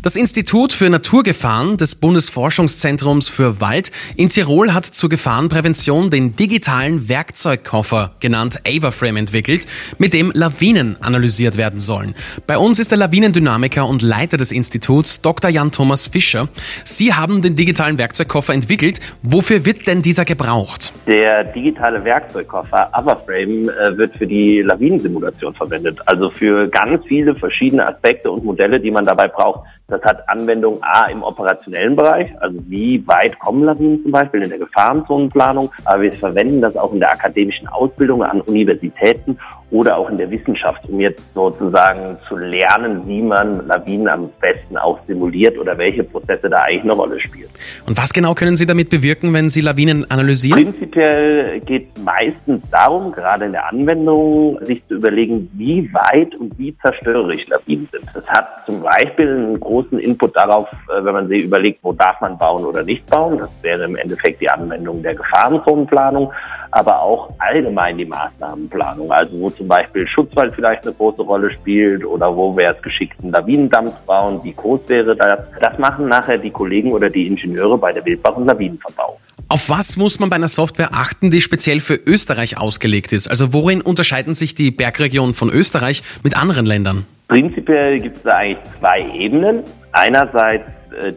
Das Institut für Naturgefahren des Bundesforschungszentrums für Wald in Tirol hat zur Gefahrenprävention den digitalen Werkzeugkoffer, genannt AvaFrame, entwickelt, mit dem Lawinen analysiert werden sollen. Bei uns ist der Lawinendynamiker und Leiter des Instituts Dr. Jan Thomas Fischer. Sie haben den digitalen Werkzeugkoffer entwickelt. Wofür wird denn dieser gebraucht? Der digitale Werkzeugkoffer AvaFrame äh, wird für die Lawinensimulation verwendet, also für ganz viele verschiedene Aspekte und Modelle, die man dabei braucht. Das hat Anwendung A im operationellen Bereich, also wie weit kommen Lawinen zum Beispiel in der Gefahrenzonenplanung, aber wir verwenden das auch in der akademischen Ausbildung an Universitäten oder auch in der Wissenschaft, um jetzt sozusagen zu lernen, wie man Lawinen am besten auch simuliert oder welche Prozesse da eigentlich eine Rolle spielen. Und was genau können Sie damit bewirken, wenn Sie Lawinen analysieren? Prinzipiell geht meistens darum, gerade in der Anwendung, sich zu überlegen, wie weit und wie zerstörerisch Lawinen sind. Das hat zum Beispiel einen großen Input darauf, äh, wenn man sich überlegt, wo darf man bauen oder nicht bauen. Das wäre im Endeffekt die Anwendung der Gefahrenzonenplanung aber auch allgemein die Maßnahmenplanung. Also wo zum Beispiel Schutzwald vielleicht eine große Rolle spielt oder wo wäre es geschickt, einen Lawinendamm zu bauen, wie groß wäre das. Das machen nachher die Kollegen oder die Ingenieure bei der Wildbach- und Lawinenverbauung. Auf was muss man bei einer Software achten, die speziell für Österreich ausgelegt ist? Also worin unterscheiden sich die Bergregionen von Österreich mit anderen Ländern? Prinzipiell gibt es da eigentlich zwei Ebenen. Einerseits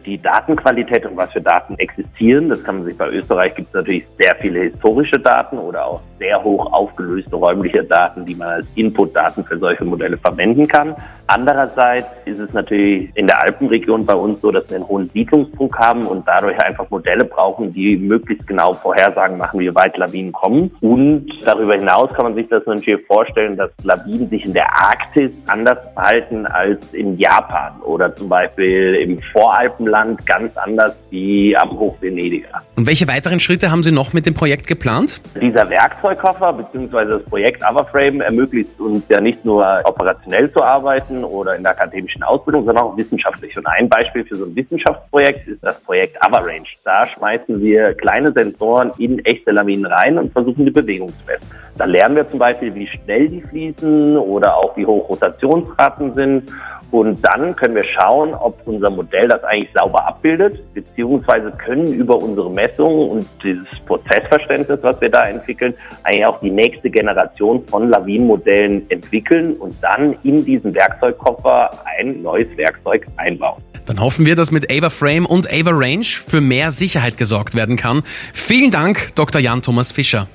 die Datenqualität und was für Daten existieren. Das kann man sich bei Österreich gibt es natürlich sehr viele historische Daten oder auch sehr hoch aufgelöste räumliche Daten, die man als Inputdaten für solche Modelle verwenden kann. Andererseits ist es natürlich in der Alpenregion bei uns so, dass wir einen hohen Siedlungsdruck haben und dadurch einfach Modelle brauchen, die möglichst genau Vorhersagen machen, wie weit Lawinen kommen. Und darüber hinaus kann man sich das natürlich vorstellen, dass Lawinen sich in der Arktis anders verhalten als in Japan oder zum Beispiel im Voralpenland ganz anders wie am Hochvenediger. Und welche weiteren Schritte haben Sie noch mit dem Projekt geplant? Dieser Werkzeugkoffer bzw. das Projekt Everframe ermöglicht uns ja nicht nur operationell zu arbeiten, oder in der akademischen Ausbildung, sondern auch wissenschaftlich. Und ein Beispiel für so ein Wissenschaftsprojekt ist das Projekt Avarange. Da schmeißen wir kleine Sensoren in echte Lawinen rein und versuchen die Bewegung zu messen. Da lernen wir zum Beispiel, wie schnell die fließen oder auch wie hoch Rotationsraten sind und dann können wir schauen, ob unser Modell das eigentlich sauber abbildet, beziehungsweise können über unsere Messungen und dieses Prozessverständnis, was wir da entwickeln, eigentlich auch die nächste Generation von Lawinenmodellen entwickeln und dann in diesen Werkzeugkoffer ein neues Werkzeug einbauen. Dann hoffen wir, dass mit Ava Frame und Ava Range für mehr Sicherheit gesorgt werden kann. Vielen Dank, Dr. Jan Thomas Fischer.